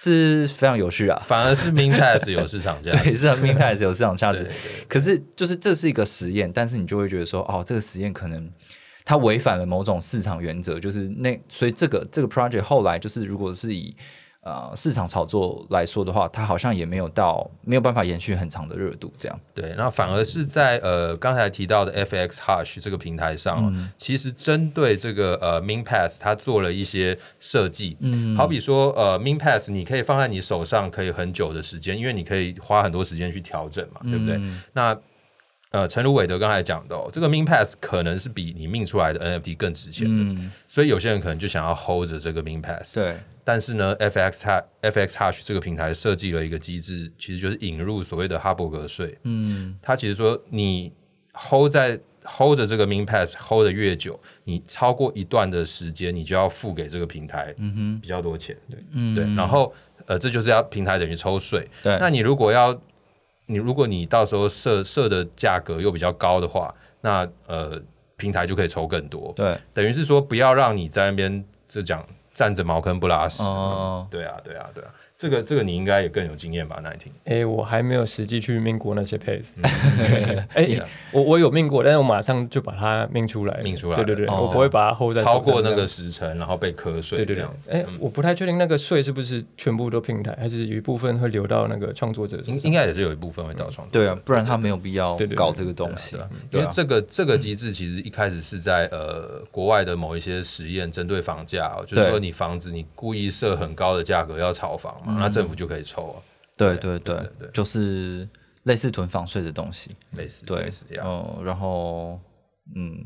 是非常有趣啊，反而是 Min Pass 有市场价值，对，是 Min Pass 有市场价值。可是就是这是一个实验，但是你就会觉得说，哦，这个实验可能它违反了某种市场原则，就是那所以这个这个 project 后来就是如果是以。呃，市场炒作来说的话，它好像也没有到没有办法延续很长的热度，这样。对，那反而是在呃刚才提到的 FX Hush 这个平台上，其实针对这个呃 Min Pass，它做了一些设计。嗯，好比说呃 Min Pass，你可以放在你手上可以很久的时间，因为你可以花很多时间去调整嘛，对不对？那呃，陈如韦德刚才讲的、哦，这个 Min Pass 可能是比你命出来的 NFT 更值钱的，嗯，所以有些人可能就想要 hold 着这个 Min Pass。对，但是呢，FX Hash FX Hash 这个平台设计了一个机制，其实就是引入所谓的哈伯格税。嗯，它其实说你 hold 在 hold 着这个 Min Pass hold 的越久，你超过一段的时间，你就要付给这个平台嗯比较多钱。对，嗯，对，然后呃，这就是要平台等于抽税。对，那你如果要你如果你到时候设设的价格又比较高的话，那呃平台就可以抽更多。对，等于是说不要让你在那边就讲站着茅坑不拉屎。哦，对啊，对啊，对啊，这个这个你应该也更有经验吧？那一听，哎，我还没有实际去命过那些 pace。嗯 哎，我我有命过，但是我马上就把它命出来，命出来对对对，哦。我不会把它 hold 在超过那个时辰，然后被瞌睡对对对。这样，子。哎、嗯。我不太确定那个税是不是全部都平台，还是有一部分会流到那个创作者。应应该也是有一部分会到创作者对啊，不然他没有必要搞这个东西。对啊，因对啊，为这个这个机制其实一开始是在呃国外的某一些实验，针对房价、哦，就是说你房子你故意设很高的价格要炒房嘛，那政府就可以抽啊，对对对就是类似囤房税的东西，类似对。嗯，然后嗯，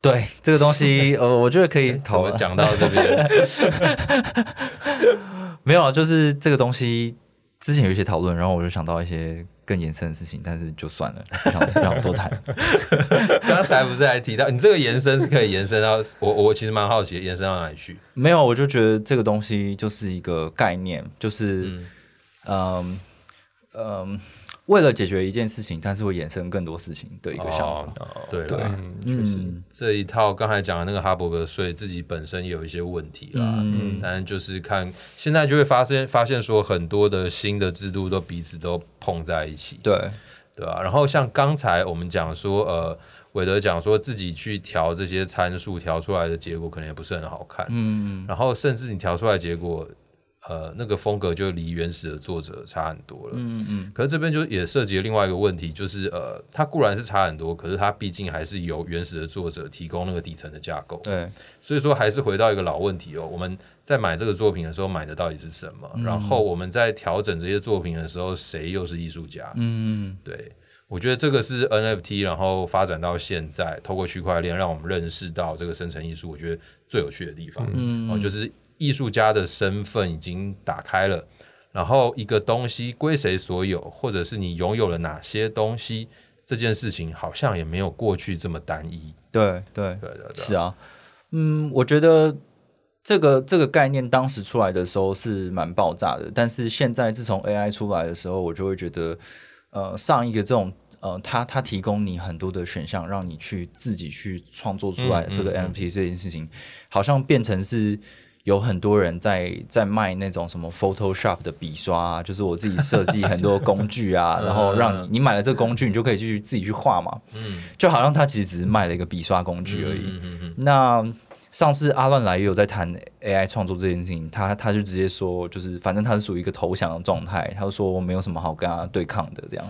对这个东西，呃，我觉得可以怎 讨论。讲到这边？没有啊，就是这个东西之前有一些讨论，然后我就想到一些更延伸的事情，但是就算了，不想不想多谈。刚才不是还提到你这个延伸是可以延伸到我我其实蛮好奇，延伸到哪里去？没有，我就觉得这个东西就是一个概念，就是嗯嗯嗯，为了解决一件事情，但是会衍生更多事情的一个想法。哦对对了，嗯，确实，嗯。这一套刚才讲的那个哈伯格税自己本身也有一些问题啦，嗯。但就是看现在就会发现发现说很多的新的制度都彼此都碰在一起，对，对吧、然后像刚才我们讲说，呃，韦德讲说自己去调这些参数，调出来的结果可能也不是很好看，嗯。然后甚至你调出来的结果，呃，那个风格就离原始的作者差很多了，嗯嗯，可是这边就也涉及了另外一个问题，就是呃，它固然是差很多，可是它毕竟还是由原始的作者提供那个底层的架构，对，所以说还是回到一个老问题哦，我们在买这个作品的时候买的到底是什么？然后我们在调整这些作品的时候，谁又是艺术家？嗯对，我觉得这个是 NFT，然后发展到现在，透过区块链让我们认识到这个生成艺术，我觉得最有趣的地方，嗯。哦，就是艺术家的身份已经打开了，然后一个东西归谁所有，或者是你拥有了哪些东西，这件事情好像也没有过去这么单一。对对对对对，是啊，嗯，我觉得这个这个概念当时出来的时候是蛮爆炸的，但是现在自从 AI 出来的时候，我就会觉得，呃，上一个这种呃，它它提供你很多的选项，让你去自己去创作出来嗯这个嗯 NFT 这件事情，好像变成是。有很多人在在卖那种什么 Photoshop 的笔刷、啊，就是我自己设计很多工具啊，然后让你你买了这个工具，你就可以去自己去画嘛，嗯。就好像他其实只是卖了一个笔刷工具而已。嗯嗯嗯。那上次阿乱来也有在谈 AI 创作这件事情，他他就直接说，就是反正他是属于一个投降的状态，他就说我没有什么好跟他对抗的这样，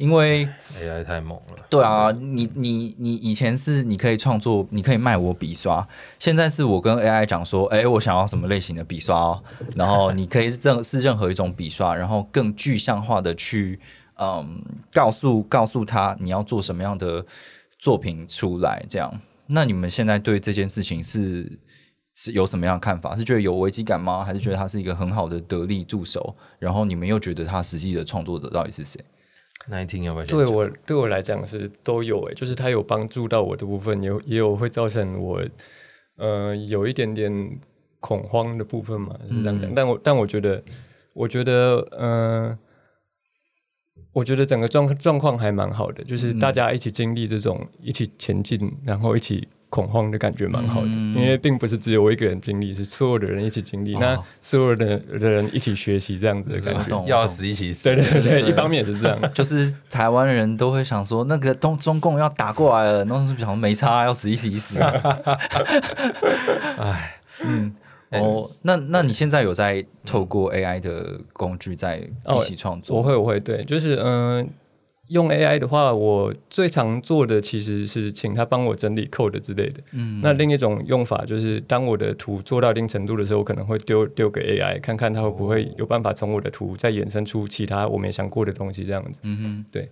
因为 嗯，AI 太猛了。对啊，你你你以前是你可以创作，你可以卖我笔刷，现在是我跟 AI 讲说，哎，我想要什么类型的笔刷哦，然后你可以是任是任何一种笔刷，然后更具象化的去嗯告诉告诉他你要做什么样的作品出来，这样。那你们现在对这件事情是是有什么样的看法？是觉得有危机感吗？还是觉得他是一个很好的得力助手？然后你们又觉得他实际的创作者到底是谁？那你听要不要？对我对我来讲是都有诶，就是他有帮助到我的部分，有也有会造成我呃有一点点恐慌的部分嘛，是这样讲。但我但我觉得，我觉得嗯、呃我觉得整个状状况还蛮好的，就是大家一起经历这种一起前进，然后一起恐慌的感觉蛮好的，嗯因为并不是只有我一个人经历，是所有的人一起经历，哦那所有的的人一起学习这样子的感觉。要死一起死。对对对，一方面也是这样。就是台湾人都会想说，那个东中共要打过来了，那是想说没差，要死一死一死。唉，嗯，哦，那那你现在有在透过 AI 的工具在一起创作？我会，我会，对，就是嗯、呃用 AI 的话，我最常做的其实是请他帮我整理 code 之类的。嗯，那另一种用法就是，当我的图做到一定程度的时候，我可能会丢丢给 AI，看看它会不会有办法从我的图再衍生出其他我没想过的东西，这样子。嗯哼，对，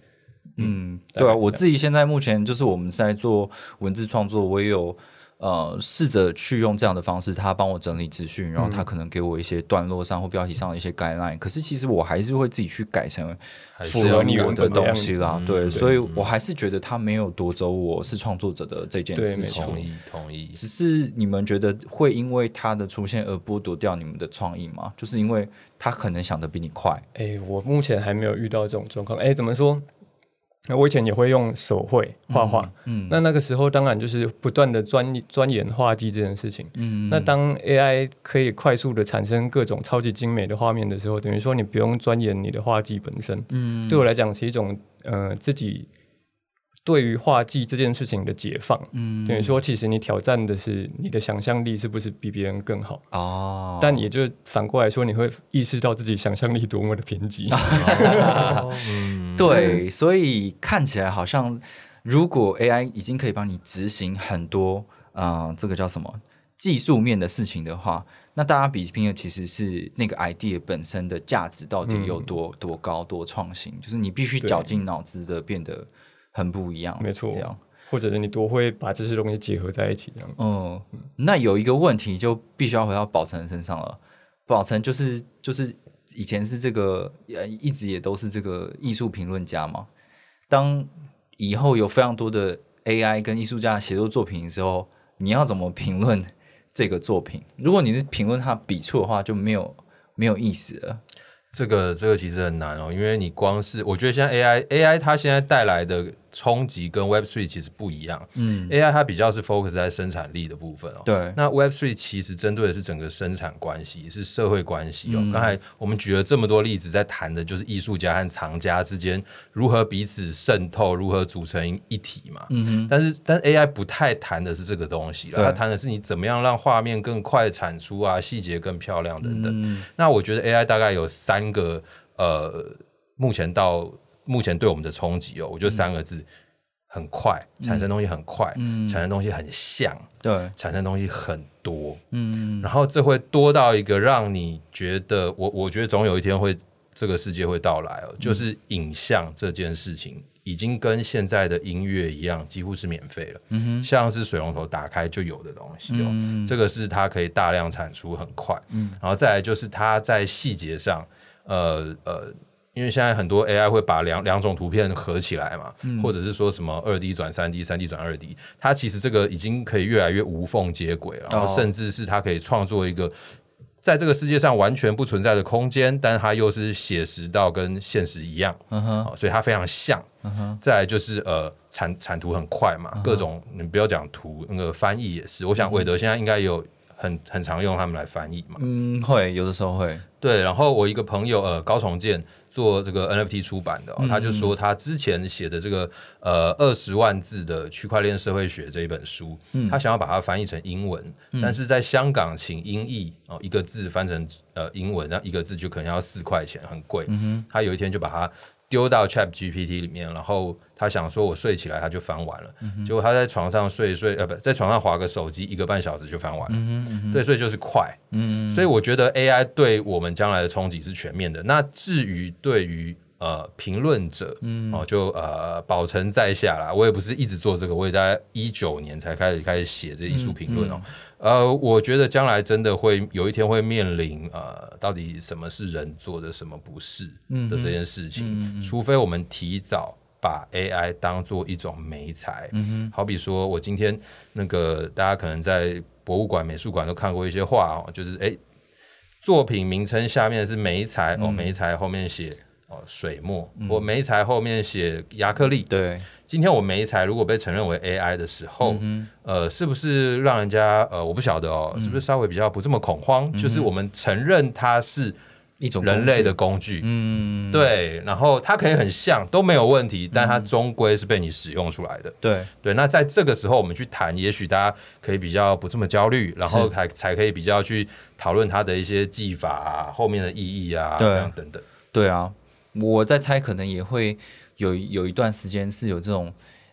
嗯，对啊，我自己现在目前就是我们在做文字创作，我也有呃试着去用这样的方式，他帮我整理资讯，然后他可能给我一些段落上或标题上的一些 guideline，可是其实我还是会自己去改成符合你我的东西啦，嗯对，对所以我还是觉得他没有夺走我是创作者的这件事情。同意同意。只是你们觉得会因为他的出现而剥夺掉你们的创意吗？就是因为他可能想的比你快，哎、我目前还没有遇到这种状况。哎、怎么说？那我以前也会用手绘画画，嗯那那个时候当然就是不断的钻钻研画技这件事情。嗯那当 AI 可以快速的产生各种超级精美的画面的时候，等于说你不用钻研你的画技本身。嗯对我来讲是一种呃自己对于画技这件事情的解放。嗯等于说，其实你挑战的是你的想象力是不是比别人更好？哦，但也就反过来说，你会意识到自己想象力多么的偏激。嗯，对，所以看起来好像，如果 AI 已经可以帮你执行很多，呃，这个叫什么技术面的事情的话，那大家比拼的其实是那个 idea 本身的价值到底有多、多高、多创新，就是你必须对绞尽脑汁的变得很不一样，没错这样。或者是你多会把这些东西结合在一起，这样。嗯，那有一个问题就必须要回到宝成身上了。宝成就是就是以前是这个呃，一直也都是这个艺术评论家嘛。当以后有非常多的 AI 跟艺术家写作作品的时候，你要怎么评论这个作品？如果你是评论他笔触的话，就没有没有意思了。这个这个其实很难哦，因为你光是我觉得现在 AI AI 它现在带来的冲击跟 Web Three 其实不一样。嗯，AI 它比较是 focus 在生产力的部分哦。对，那 Web Three 其实针对的是整个生产关系，是社会关系哦。嗯刚才我们举了这么多例子，在谈的就是艺术家和藏家之间如何彼此渗透，如何组成一体嘛。嗯哼，但是，但 AI 不太谈的是这个东西了，它谈的是你怎么样让画面更快产出啊，细节更漂亮等等。嗯那我觉得 AI 大概有三个呃，目前到目前对我们的冲击哦，我觉得三个字：很快，产生东西很快，嗯产生东西很像，对，产生东西很多，嗯然后这会多到一个让你觉得，我我觉得总有一天会这个世界会到来哦，就是影像这件事情。已经跟现在的音乐一样，几乎是免费了。嗯哼，像是水龙头打开就有的东西哦，嗯这个是它可以大量产出，很快。嗯然后再来就是它在细节上，呃呃，因为现在很多 AI 会把两两种图片合起来嘛，嗯或者是说什么二 D 转三 D、三 D 转二 D，它其实这个已经可以越来越无缝接轨了，然后哦甚至是它可以创作一个。在这个世界上完全不存在的空间，但它又是写实到跟现实一样，所以它非常像。再来就是呃产产图很快嘛，各种你不要讲图，那个翻译也是。我想韦德现在应该也有很很常用他们来翻译嘛。嗯，会有的时候会，对，然后我一个朋友呃高重建做这个 NFT 出版的、哦，嗯他就说他之前写的这个呃二十万字的区块链社会学这一本书，嗯。他想要把它翻译成英文，但是在香港请英译哦一个字翻成呃英文，那一个字就可能要四块钱，很贵。嗯他有一天就把它丢到 Chat GPT 里面，然后他想说我睡起来他就翻完了，嗯结果他在床上睡一睡呃不在床上划个手机一个半小时就翻完了，对，所以就是快。嗯所以我觉得 AI 对我们将来的冲击是全面的。那至于对于呃评论者，嗯哦，就呃保存在下啦。我也不是一直做这个，我也在一九年才开始开始写这艺术评论嗯哦。呃，我觉得将来真的会有一天会面临呃，到底什么是人做的，什么不是嗯的这件事情。除非我们提早把 AI 当做一种媒材，嗯好比说我今天那个大家可能在博物馆、美术馆都看过一些画哦，就是诶作品名称下面是媒材、哦，媒材后面写哦水墨，我媒材后面写亚克力。对，今天我媒材如果被承认为 AI 的时候，呃，是不是让人家呃我不晓得哦，是不是稍微比较不这么恐慌？就是我们承认它是一种人类的工具，，嗯，对，然后它可以很像都没有问题，但它终归是被你使用出来的。对，对，那在这个时候我们去谈，也许大家可以比较不这么焦虑，然后才才可以比较去讨论它的一些技法啊、后面的意义啊，这样等等。对啊，我在猜，可能也会有有一段时间是有这种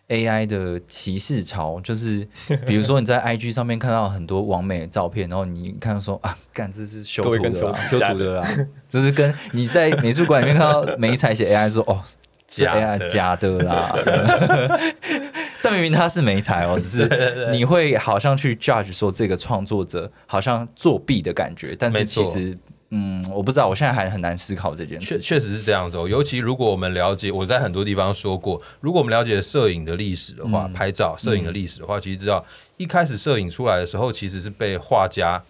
AI 的歧视潮，就是比如说你在 IG 上面看到很多完美的照片，然后你看说啊，干这是修图的啦，修图的啦，就是跟你在美术馆里面看到美彩写 AI 说哦。假哎呀的，假的啦。但明明他是美才哦，只是你会好像去 judge 说这个创作者好像作弊的感觉，但是其实嗯，我不知道，我现在还很难思考这件事。确确实是这样子哦。尤其如果我们了解，我在很多地方说过，如果我们了解摄影的历史的话，拍照摄影的历史的话，其实知道一开始摄影出来的时候，其实是被画家。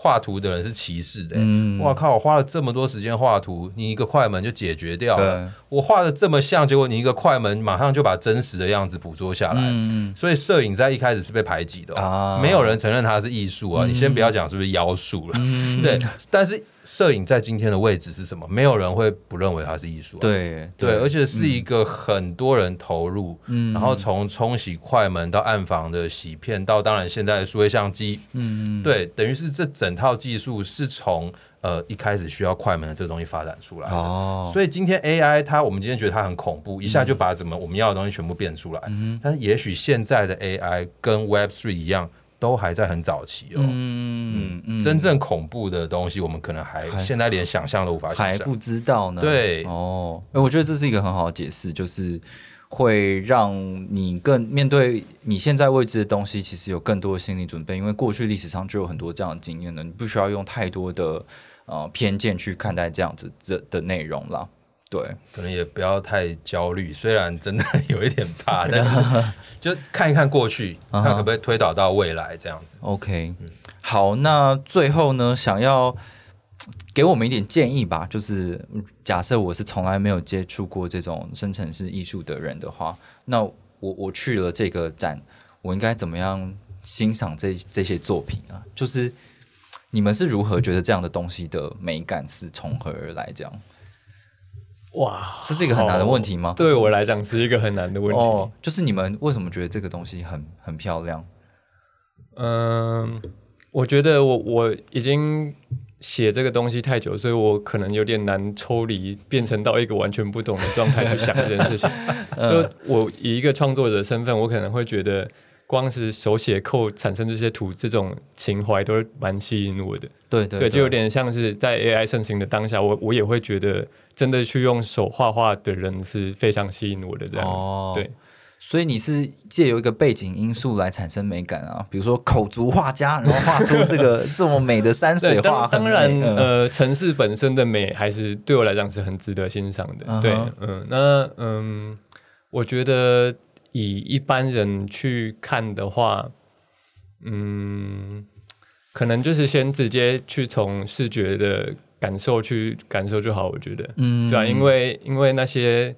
画图的人是歧视的、欸，嗯我靠！我花了这么多时间画图，你一个快门就解决掉了对。我画的这么像，结果你一个快门马上就把真实的样子捕捉下来。嗯所以摄影在一开始是被排挤的、哦，啊没有人承认它是艺术啊。你先不要讲是不是妖术了，嗯 对。但是摄影在今天的位置是什么？没有人会不认为它是艺术、啊。对对，而且是一个很多人投入，嗯然后从冲洗快门到暗房的洗片，到当然现在的数位相机，嗯对，等于是这整套技术是从呃一开始需要快门的这个东西发展出来的。哦，所以今天 AI 它，我们今天觉得它很恐怖，一下就把怎么我们要的东西全部变出来。嗯但是也许现在的 AI 跟 Web Three 一样，都还在很早期哦。嗯嗯真正恐怖的东西，我们可能还还现在连想象都无法想象。还不知道呢。对哦，哎我觉得这是一个很好的解释，就是会让你更面对你现在未知的东西，其实有更多的心理准备，因为过去历史上就有很多这样的经验了，你不需要用太多的呃偏见去看待这样子的的内容啦。对，可能也不要太焦虑，虽然真的有一点怕，但是就 看一看过去，看可不可以推导到未来这样子。OK，好，那最后呢，想要给我们一点建议吧，就是嗯假设我是从来没有接触过这种生成式艺术的人的话，那我我去了这个展，我应该怎么样欣赏这这些作品啊？就是你们是如何觉得这样的东西的美感是从何而来？这样，哇，这是一个很难的问题吗？对我来讲是一个很难的问题。哦，就是你们为什么觉得这个东西很很漂亮？嗯，我觉得我我已经写这个东西太久，所以我可能有点难抽离，变成到一个完全不懂的状态去想这件事情。就我以一个创作者身份，我可能会觉得。光是手写扣产生这些图，这种情怀都是蛮吸引我的。对对对，就有点像是在 AI 盛行的当下，我我也会觉得，真的去用手画画的人是非常吸引我的这样子。哦对，所以你是借由一个背景因素来产生美感啊，比如说口足画家，然后画出这个 这么美的山水，画。当当然，呃，城市本身的美还是对我来讲是很值得欣赏的。对，嗯，那嗯，我觉得以一般人去看的话，嗯，可能就是先直接去从视觉的感受去感受就好。我觉得，嗯对啊，因为因为那些。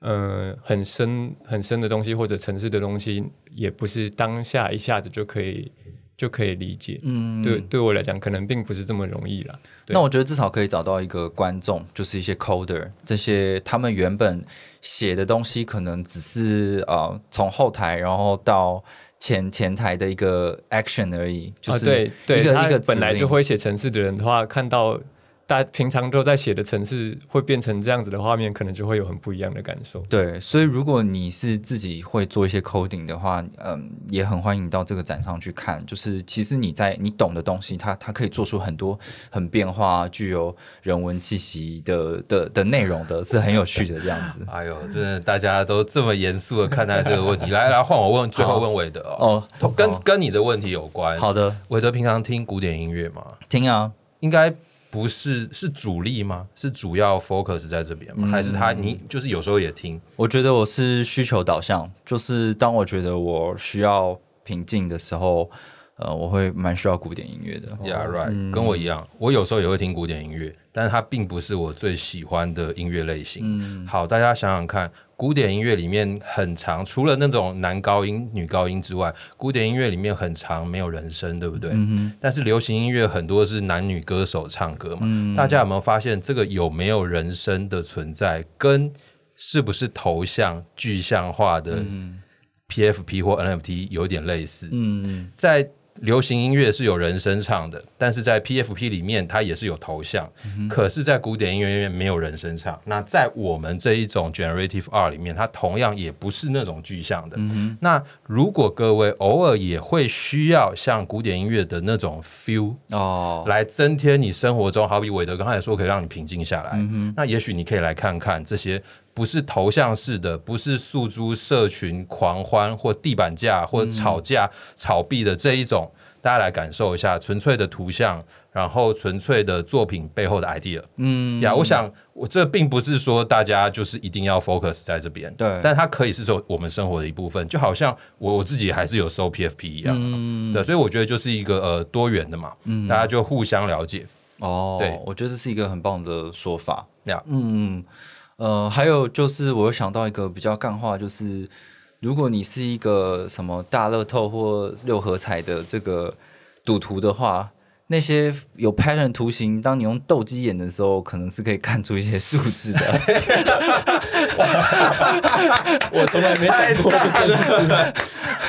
嗯、很深很深的东西，或者城市的东西，也不是当下一下子就可以就可以理解。嗯对，对我来讲，可能并不是这么容易了。那我觉得至少可以找到一个观众，就是一些 coder，这些他们原本写的东西，可能只是呃从后台然后到前前台的一个 action 而已，就啊，是对对，他一个一个本来就会写城市的人的话，看到大家平常都在写的程式会变成这样子的画面，可能就会有很不一样的感受。对，所以如果你是自己会做一些 coding 的话，嗯，也很欢迎你到这个展上去看。就是其实你在你懂的东西，它它可以做出很多很变化、具有人文气息的的的内容的，是很有趣的这样子。哎呦，真的大家都这么严肃的看待这个问题，来来换我问，最后问韦德哦，哦，跟跟你的问题有关。好的，韦德平常听古典音乐吗？听啊，应该不是是主力吗？是主要 focus 在这边吗？还是他你就是有时候也听？我觉得我是需求导向，就是当我觉得我需要平静的时候，呃，我会蛮需要古典音乐的。Yeah, right，、跟我一样，我有时候也会听古典音乐，但是它并不是我最喜欢的音乐类型。好，大家想想看，古典音乐里面很长，除了那种男高音、女高音之外，古典音乐里面很长没有人声，对不对？但是流行音乐很多是男女歌手唱歌嘛，大家有没有发现这个有没有人声的存在，跟是不是头像具象化的 PFP 或 NFT 有点类似？嗯，在流行音乐是有人声唱的，但是在 PFP 里面它也是有头像，可是，在古典音乐里面没有人声唱。那在我们这一种 Generative R 里面，它同样也不是那种具象的。那如果各位偶尔也会需要像古典音乐的那种 feel，哦，来增添你生活中，好比韦德刚才说可以让你平静下来，那也许你可以来看看这些不是头像式的，不是诉诸社群狂欢或地板价或吵架、炒币的这一种，大家来感受一下纯粹的图像，然后纯粹的作品背后的 idea。嗯。呀，我想我这并不是说大家就是一定要 focus 在这边，对。但它可以是说我们生活的一部分，就好像我我自己还是有收 PFP 一样，嗯。对，所以我觉得就是一个呃多元的嘛，嗯。大家就互相了解，哦，对。我觉得这是一个很棒的说法。呀，嗯，呃，还有就是我有想到一个比较干话，就是如果你是一个什么大乐透或六合彩的这个赌徒的话，那些有 pattern 图形，当你用斗鸡眼的时候，可能是可以看出一些数字的。我从来没想过这。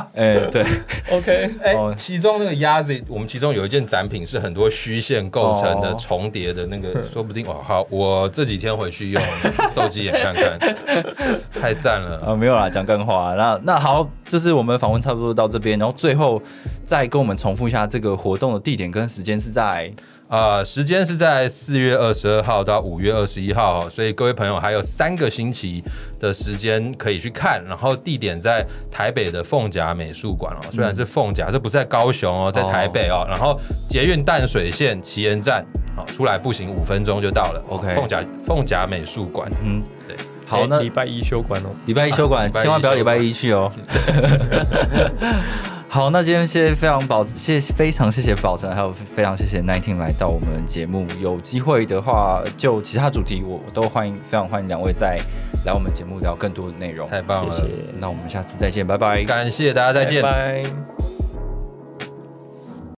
哎、对，OK，哎、哦其中那个鸭子，我们其中有一件展品是很多虚线构成的哦重叠的那个，说不定哦，好，我这几天回去用斗鸡眼看看，太赞了。啊，没有啦，讲更话。那那好，就是我们访问差不多到这边，然后最后再跟我们重复一下这个活动的地点跟时间是在啊，时间是在四月二十二号到五月二十一号，所以各位朋友还有三个星期的时间可以去看。然后地点在台北的凤甲美术馆哦，虽然是凤甲，这不是在高雄哦，在台北哦。然后捷运淡水线旗岩站，好出来步行五分钟就到了。OK 凤甲凤甲美术馆，嗯，对，好，哎那礼拜一休馆哦。礼拜一休馆，千万不要礼拜一去哦。好，那今天谢谢非常宝，谢非常谢谢宝成，还有非常谢谢 Nineteen 来到我们节目。有机会的话，就其他主题我我都欢迎，非常欢迎两位再来我们节目聊更多的内容。太棒了，谢谢那我们下次再见，拜拜。感谢大家，再见。拜拜